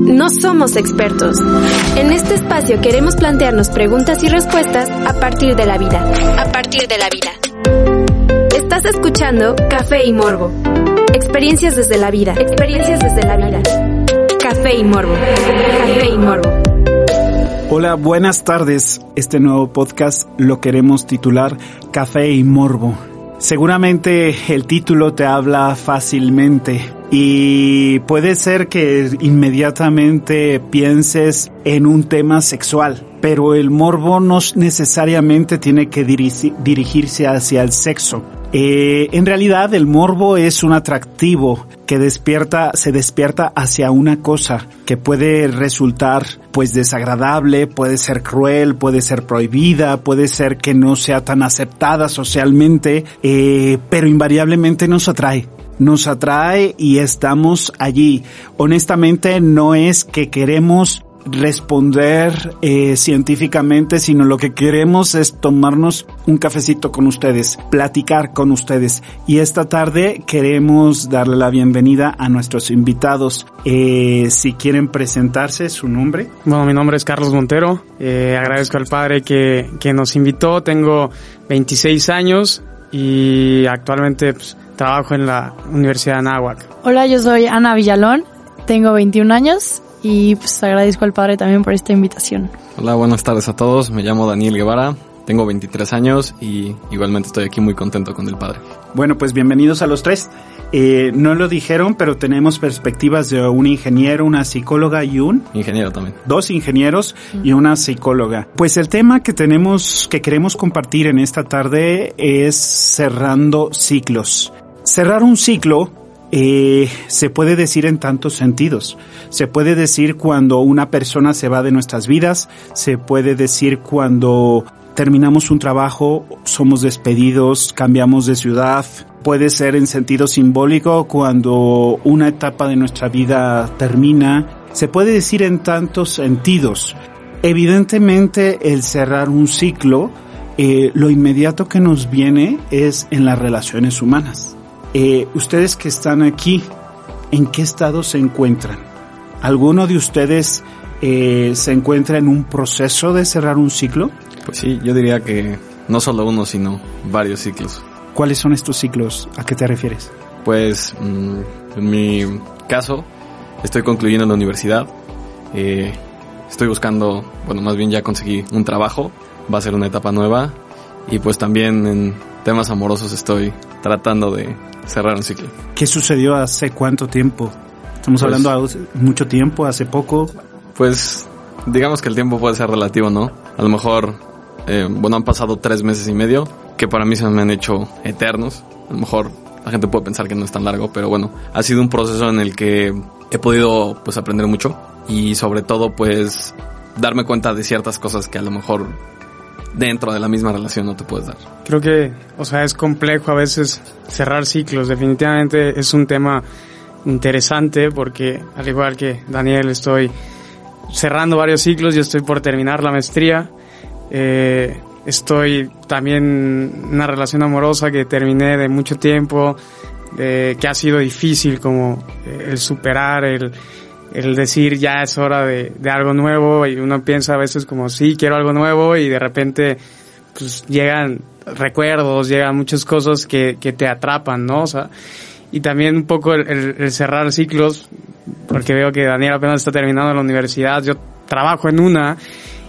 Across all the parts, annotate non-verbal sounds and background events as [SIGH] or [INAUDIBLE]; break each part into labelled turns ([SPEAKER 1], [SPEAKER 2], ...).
[SPEAKER 1] No somos expertos. En este espacio queremos plantearnos preguntas y respuestas a partir de la vida. A partir de la vida. Estás escuchando Café y Morbo. Experiencias desde la vida. Experiencias desde la vida. Café y Morbo. Café y Morbo.
[SPEAKER 2] Hola, buenas tardes. Este nuevo podcast lo queremos titular Café y Morbo. Seguramente el título te habla fácilmente y puede ser que inmediatamente pienses en un tema sexual, pero el morbo no necesariamente tiene que dirigirse hacia el sexo. Eh, en realidad el morbo es un atractivo que despierta, se despierta hacia una cosa que puede resultar pues desagradable, puede ser cruel, puede ser prohibida, puede ser que no sea tan aceptada socialmente, eh, pero invariablemente nos atrae nos atrae y estamos allí. Honestamente no es que queremos responder eh, científicamente, sino lo que queremos es tomarnos un cafecito con ustedes, platicar con ustedes. Y esta tarde queremos darle la bienvenida a nuestros invitados. Eh, si quieren presentarse, su nombre.
[SPEAKER 3] Bueno, mi nombre es Carlos Montero. Eh, agradezco al padre que, que nos invitó. Tengo 26 años y actualmente pues, trabajo en la Universidad de Anáhuac.
[SPEAKER 4] Hola, yo soy Ana Villalón. Tengo 21 años y pues agradezco al padre también por esta invitación.
[SPEAKER 5] Hola, buenas tardes a todos. Me llamo Daniel Guevara. Tengo 23 años y igualmente estoy aquí muy contento con el padre.
[SPEAKER 2] Bueno, pues bienvenidos a los tres. Eh, no lo dijeron, pero tenemos perspectivas de un ingeniero, una psicóloga y un
[SPEAKER 5] ingeniero también.
[SPEAKER 2] Dos ingenieros y una psicóloga. Pues el tema que tenemos, que queremos compartir en esta tarde es cerrando ciclos. Cerrar un ciclo eh, se puede decir en tantos sentidos. Se puede decir cuando una persona se va de nuestras vidas, se puede decir cuando terminamos un trabajo, somos despedidos, cambiamos de ciudad. Puede ser en sentido simbólico cuando una etapa de nuestra vida termina. Se puede decir en tantos sentidos. Evidentemente el cerrar un ciclo, eh, lo inmediato que nos viene es en las relaciones humanas. Eh, ustedes que están aquí, ¿en qué estado se encuentran? ¿Alguno de ustedes eh, se encuentra en un proceso de cerrar un ciclo?
[SPEAKER 5] Pues sí, yo diría que no solo uno, sino varios ciclos.
[SPEAKER 2] ¿Cuáles son estos ciclos? ¿A qué te refieres?
[SPEAKER 5] Pues mm, en mi caso, estoy concluyendo la universidad. Eh, estoy buscando, bueno, más bien ya conseguí un trabajo. Va a ser una etapa nueva. Y pues también en temas amorosos estoy tratando de cerrar un ciclo.
[SPEAKER 2] ¿Qué sucedió hace cuánto tiempo? Estamos
[SPEAKER 5] Pues-
[SPEAKER 2] hablando hace mucho tiempo, hace poco.
[SPEAKER 5] Pues digamos que el tiempo puede ser relativo, ¿no? A lo mejor, eh, bueno, han pasado tres meses y medio, que para mí se me han hecho eternos. A lo mejor la gente puede pensar que no es tan largo, pero bueno, ha sido un proceso en el que he podido pues aprender mucho y sobre todo pues darme cuenta de ciertas cosas que a lo mejor dentro de la misma relación no te puedes dar.
[SPEAKER 3] Creo que, o sea, es complejo a veces cerrar ciclos. Definitivamente es un tema interesante porque, al igual que Daniel, estoy cerrando varios ciclos. Yo estoy por terminar la maestría. Eh, estoy también en una relación amorosa que terminé de mucho tiempo, que ha sido difícil como eh, el superar, el, el decir ya es hora de, de algo nuevo y uno piensa a veces como sí, quiero algo nuevo y de repente pues llegan recuerdos, llegan muchas cosas que, que te atrapan, ¿no? O sea, y también un poco el, cerrar ciclos, porque veo que Daniel apenas está terminando la universidad, yo trabajo en una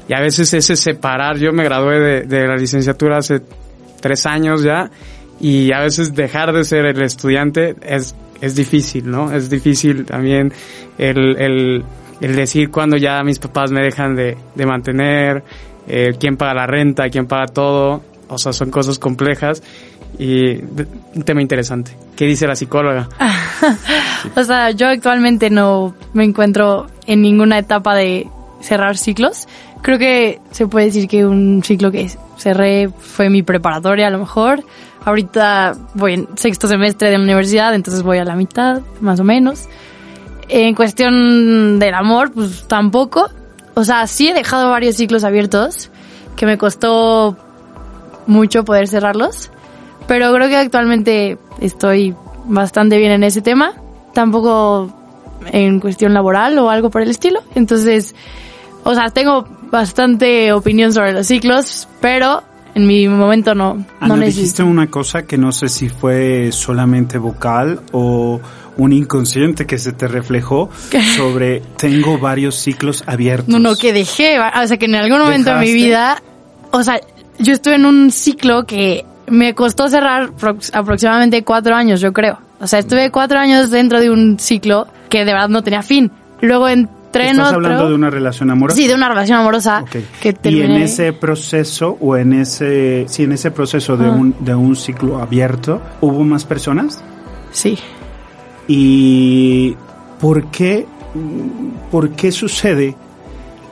[SPEAKER 3] y a veces ese separar, yo me gradué de, de la licenciatura hace tres años ya y a veces dejar de ser el estudiante es, es difícil, ¿no? Es difícil también el, el, decir cuando ya mis papás me dejan de, de mantener, eh, quién paga la renta, quién paga todo, o sea, son cosas complejas y un tema interesante. ¿Qué dice la psicóloga? [LAUGHS]
[SPEAKER 4] o sea, yo actualmente no me encuentro en ninguna etapa de cerrar ciclos. Creo que se puede decir que un ciclo que cerré fue mi preparatoria a lo mejor. Ahorita voy en sexto semestre de la universidad, entonces voy a la mitad, más o menos. En cuestión del amor, pues tampoco. O sea, sí he dejado varios ciclos abiertos, que me costó mucho poder cerrarlos. Pero creo que actualmente estoy bastante bien en ese tema. Tampoco en cuestión laboral o algo por el estilo. Entonces, o sea, tengo bastante opinión sobre los ciclos, pero en mi momento no,
[SPEAKER 2] no dijiste una cosa que no sé si fue solamente vocal o un inconsciente que se te reflejó sobre tengo varios ciclos abiertos.
[SPEAKER 4] No, no, que dejé, o sea, que en algún momento de mi vida, o sea, yo estuve en un ciclo que me costó cerrar aproximadamente cuatro años, yo creo. O sea, estuve cuatro años dentro de un ciclo que de verdad no tenía fin. Luego en
[SPEAKER 2] ¿Estás hablando de una relación amorosa?
[SPEAKER 4] Sí, de una relación amorosa que
[SPEAKER 2] Y en ese proceso, o en ese, sí, en ese proceso de, un, de un ciclo abierto, ¿hubo más personas?
[SPEAKER 4] Sí.
[SPEAKER 2] ¿Y por qué, por qué sucede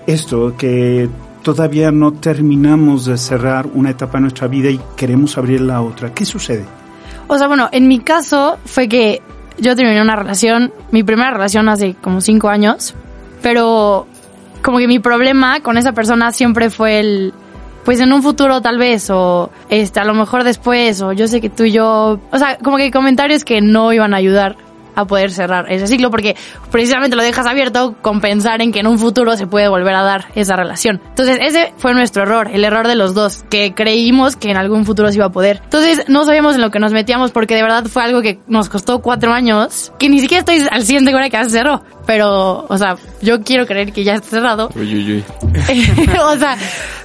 [SPEAKER 2] esto? Que todavía no terminamos de cerrar una etapa de nuestra vida y queremos abrir la otra. ¿Qué sucede?
[SPEAKER 4] O sea, bueno, en mi caso fue que yo terminé una relación, mi primera relación hace como cinco años, pero como que mi problema con esa persona siempre fue el pues en un futuro tal vez o este a lo mejor después o yo sé que tú y yo, o sea, como que comentarios que no iban a ayudar a poder cerrar ese ciclo porque precisamente lo dejas abierto con pensar en que en un futuro se puede volver a dar esa relación. Entonces ese fue nuestro error, el error de los dos, que creímos que en algún futuro se iba a poder. Entonces no sabíamos en lo que nos metíamos porque de verdad fue algo que nos costó cuatro años, que ni siquiera estoy al 100 segura que ya se cerró. Pero, o sea, yo quiero creer que ya está cerrado.
[SPEAKER 5] Uy, uy, uy. [LAUGHS]
[SPEAKER 4] o sea,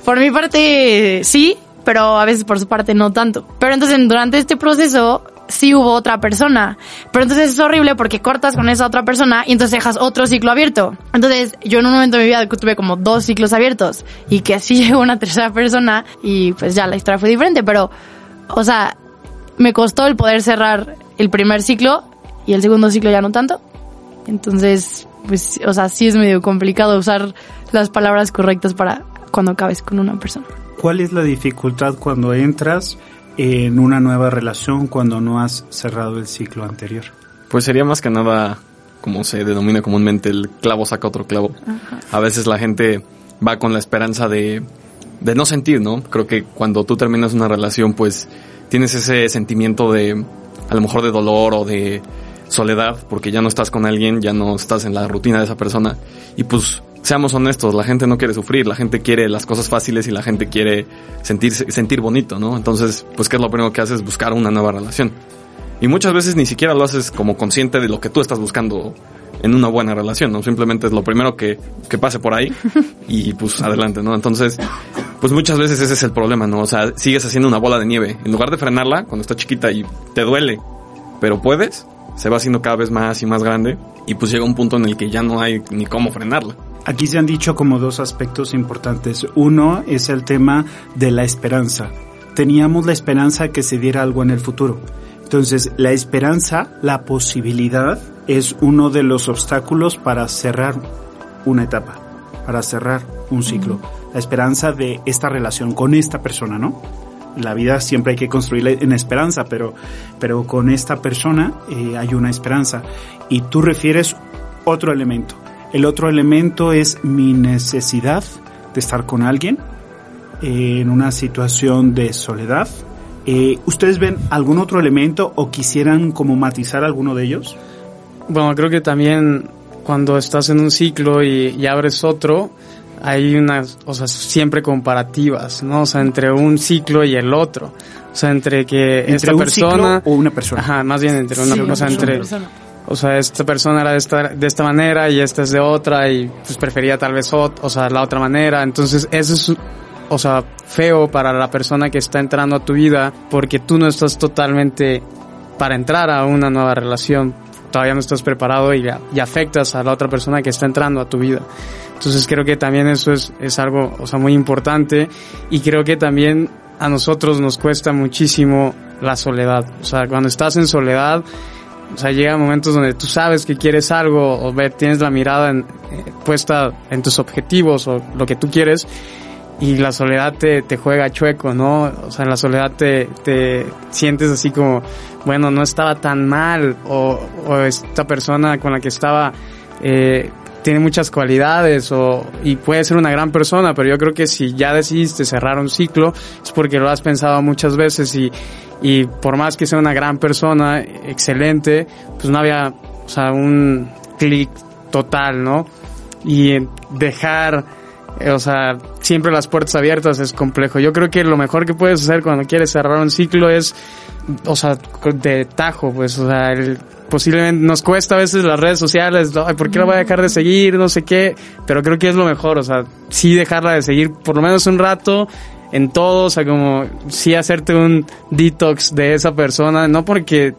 [SPEAKER 4] por mi parte sí, pero a veces por su parte no tanto. Pero entonces durante este proceso sí hubo otra persona. Pero entonces es horrible porque cortas con esa otra persona y entonces dejas otro ciclo abierto. Entonces yo en un momento de mi vida tuve como dos ciclos abiertos y que así [LAUGHS] llegó una tercera persona y pues ya la historia fue diferente. Pero, o sea, me costó el poder cerrar el primer ciclo y el segundo ciclo ya no tanto. Entonces, pues, o sea, sí es medio complicado usar las palabras correctas para cuando acabes con una persona.
[SPEAKER 2] ¿Cuál es la dificultad cuando entras en una nueva relación cuando no has cerrado el ciclo anterior?
[SPEAKER 5] Pues sería más que nada, como se denomina comúnmente, el clavo saca otro clavo. A veces la gente va con la esperanza de, de no sentir, ¿no? Creo que cuando tú terminas una relación, pues tienes ese sentimiento de, a lo mejor de dolor o de soledad, porque ya no estás con alguien, ya no estás en la rutina de esa persona. Y pues seamos honestos, la gente no quiere sufrir, la gente quiere las cosas fáciles y la gente quiere sentirse, sentir bonito, ¿no? Entonces, pues, ¿qué es lo primero que haces? Buscar una nueva relación. Y muchas veces ni siquiera lo haces como consciente de lo que tú estás buscando en una buena relación, ¿no? Simplemente es lo primero que, que pase por ahí [LAUGHS] y pues adelante, ¿no? Entonces, pues muchas veces ese es el problema, ¿no? O sea, sigues haciendo una bola de nieve. En lugar de frenarla cuando está chiquita y te duele, pero puedes, se va haciendo cada vez más y más grande y pues llega un punto en el que ya no hay ni cómo frenarla.
[SPEAKER 2] Aquí se han dicho como dos aspectos importantes. Uno es el tema de la esperanza. Teníamos la esperanza que se diera algo en el futuro. Entonces, la esperanza, la posibilidad, es uno de los obstáculos para cerrar una etapa, para cerrar un ciclo. La esperanza de esta relación con esta persona, ¿no? La vida siempre hay que construirla en esperanza, pero, pero con esta persona eh, hay una esperanza. Y tú refieres otro elemento, el otro elemento es mi necesidad de estar con alguien en una situación de soledad. Eh, ¿Ustedes ven algún otro elemento o quisieran como matizar alguno de ellos?
[SPEAKER 3] Bueno, creo que también cuando estás en un ciclo y, abres otro, hay unas, o sea, siempre comparativas, ¿no? O sea, entre un ciclo y el otro. O sea, entre que
[SPEAKER 2] ¿Entre
[SPEAKER 3] esta
[SPEAKER 2] un
[SPEAKER 3] persona...
[SPEAKER 2] Ciclo o una persona.
[SPEAKER 3] Ajá, más bien entre una, o sea, entre o sea, esta persona era de esta, de esta manera y esta es de otra y pues prefería tal vez o sea, la otra manera. Entonces, eso es, o sea, feo para la persona que está entrando a tu vida porque tú no estás totalmente para entrar a una nueva relación. Todavía no estás preparado y, y afectas a la otra persona que está entrando a tu vida. Entonces creo que también eso es, es algo, o sea, muy importante y creo que también a nosotros nos cuesta muchísimo la soledad. O sea, cuando estás en soledad, o sea, llega momentos donde tú sabes que quieres algo o ver, tienes la mirada eh, puesta en tus objetivos o lo que tú quieres y la soledad te, te juega chueco, ¿no? O sea, en la soledad te, te sientes así como, bueno, no estaba tan mal o, o esta persona con la que estaba eh, tiene muchas cualidades o, y puede ser una gran persona, pero yo creo que si ya decidiste cerrar un ciclo es porque lo has pensado muchas veces y, y por más que sea una gran persona, excelente, pues no había, o sea, un clic total, ¿no? Y dejar, eh, o sea, siempre las puertas abiertas es complejo. Yo creo que lo mejor que puedes hacer cuando quieres cerrar un ciclo es, o sea, de tajo, pues, o sea, el- posiblemente nos cuesta a veces las redes sociales, ¿por qué la voy a dejar de seguir? No sé qué, pero creo que es lo mejor, o sea, sí dejarla de seguir por lo menos un rato en todo, o sea, como sí hacerte un detox de esa persona, no porque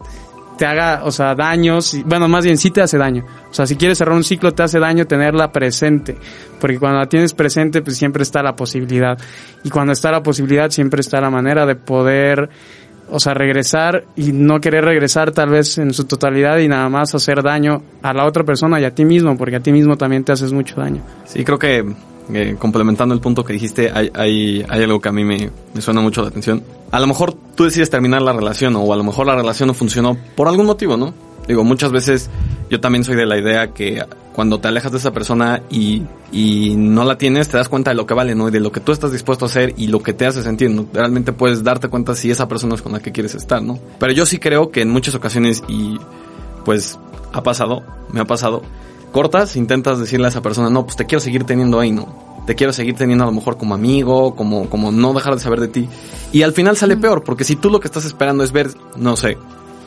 [SPEAKER 3] te haga, o sea, daños, bueno, más bien sí te hace daño. O sea, si quieres cerrar un ciclo te hace daño tenerla presente, porque cuando la tienes presente pues siempre está la posibilidad. Y cuando está la posibilidad siempre está la manera de poder, o sea, regresar y no querer regresar tal vez en su totalidad y nada más hacer daño a la otra persona y a ti mismo, porque a ti mismo también te haces mucho daño.
[SPEAKER 5] Sí, creo que eh, complementando el punto que dijiste, hay, hay, algo que a mí me suena mucho la atención. A lo mejor tú decides terminar la relación o a lo mejor la relación no funcionó por algún motivo, ¿no? Digo, muchas veces yo también soy de la idea que cuando te alejas de esa persona y, y no la tienes, te das cuenta de lo que vale, ¿no? Y de lo que tú estás dispuesto a hacer y lo que te hace sentir, ¿no? Realmente puedes darte cuenta si esa persona es con la que quieres estar, ¿no? Pero yo sí creo que en muchas ocasiones y pues ha pasado, me ha pasado, cortas, intentas decirle a esa persona, no, pues te quiero seguir teniendo ahí, ¿no? Te quiero seguir teniendo a lo mejor como amigo, como, como no dejar de saber de ti. Y al final sale peor, porque si tú lo que estás esperando es ver, no sé,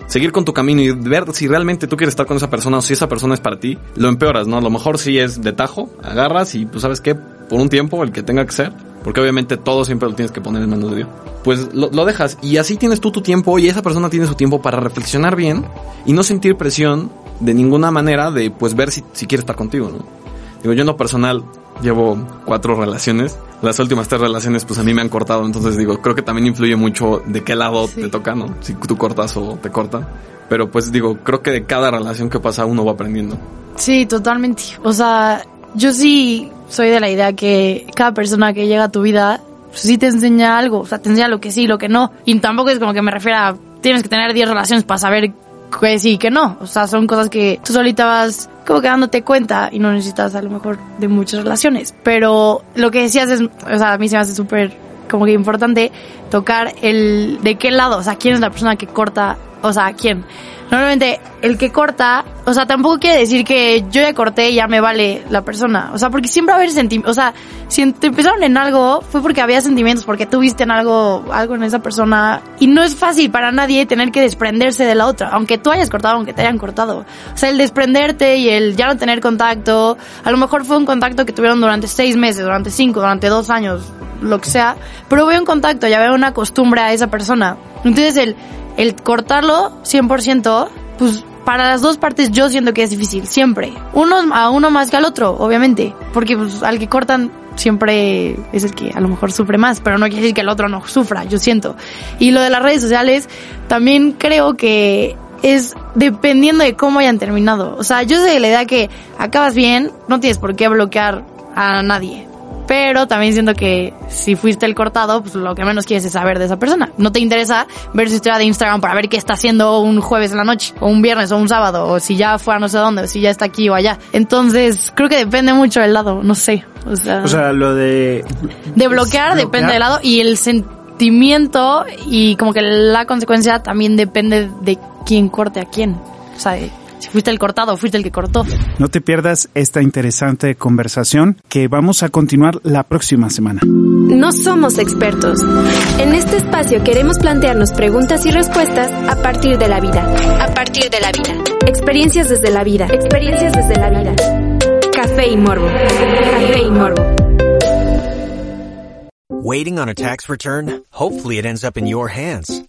[SPEAKER 5] seguir con tu camino y ver si realmente tú quieres estar con esa persona o si esa persona es para ti, lo empeoras, ¿no? A lo mejor sí es de tajo, agarras y pues sabes qué, por un tiempo, el que tenga que ser, porque obviamente todo siempre lo tienes que poner en manos de Dios, pues lo, lo dejas y así tienes tú tu tiempo y esa persona tiene su tiempo para reflexionar bien y no sentir presión de ninguna manera de pues ver si, si quiere estar contigo, ¿no? Digo, yo en lo personal llevo cuatro relaciones. Las últimas tres relaciones, pues a mí me han cortado. Entonces digo, creo que también influye mucho de qué lado te toca, ¿no? Si tú cortas o te cortan. Pero pues digo, creo que de cada relación que pasa uno va aprendiendo.
[SPEAKER 4] Sí, totalmente. O sea, yo sí soy de la idea que cada persona que llega a tu vida pues, sí te enseña algo. O sea, te enseña lo que sí, lo que no. Y tampoco es como que me refiera a tienes que tener 10 relaciones para saber que sí y que no. O sea, son cosas que tú solita vas como que dándote cuenta y no necesitas a lo mejor de muchas relaciones. Pero lo que decías es, o sea, a mí se me hace súper como que importante tocar el de qué lado, o sea, quién es la persona que corta, o sea, quién. Normalmente el que corta, o sea, tampoco quiere decir que yo ya corté y ya me vale la persona, o sea, porque siempre va a haber sentimientos, o sea, si te empezaron en algo fue porque había sentimientos, porque tuviste en algo, algo en esa persona y no es fácil para nadie tener que desprenderse de la otra, aunque tú hayas cortado, aunque te hayan cortado. O sea, el desprenderte y el ya no tener contacto, a lo mejor fue un contacto que tuvieron durante seis meses, durante cinco, durante dos años, lo que sea, pero veo un contacto, ya veo una costumbre a esa persona. Entonces el, el cortarlo 100%, pues para las dos partes yo siento que es difícil, siempre. Uno a uno más que al otro, obviamente, porque pues al que cortan siempre es el que a lo mejor sufre más, pero no quiere decir que el otro no sufra, yo siento. Y lo de las redes sociales, también creo que es dependiendo de cómo hayan terminado. O sea, yo soy de la idea que acabas bien, no tienes por qué bloquear a nadie. Pero también siento que si fuiste el cortado, pues lo que menos quieres es saber de esa persona. No te interesa ver su historia de Instagram para ver qué está haciendo un jueves en la noche, o un viernes, o un sábado, o si ya fue a no sé dónde, o si ya está aquí o allá. Entonces, creo que depende mucho del lado, no sé. O sea,
[SPEAKER 2] O sea, lo de...
[SPEAKER 4] de bloquear, depende del lado y el sentimiento y como que la consecuencia también depende de quién corte a quién. O sea, si fuiste el cortado fuiste el que cortó.
[SPEAKER 2] No te pierdas esta interesante conversación que vamos a continuar la próxima semana.
[SPEAKER 1] No somos expertos. En este espacio queremos plantearnos preguntas y respuestas a partir de la vida. A partir de la vida. Experiencias desde la vida. Experiencias desde la vida. Café y morbo. Café y morbo.
[SPEAKER 6] Waiting on a tax return? Hopefully it ends up in your hands.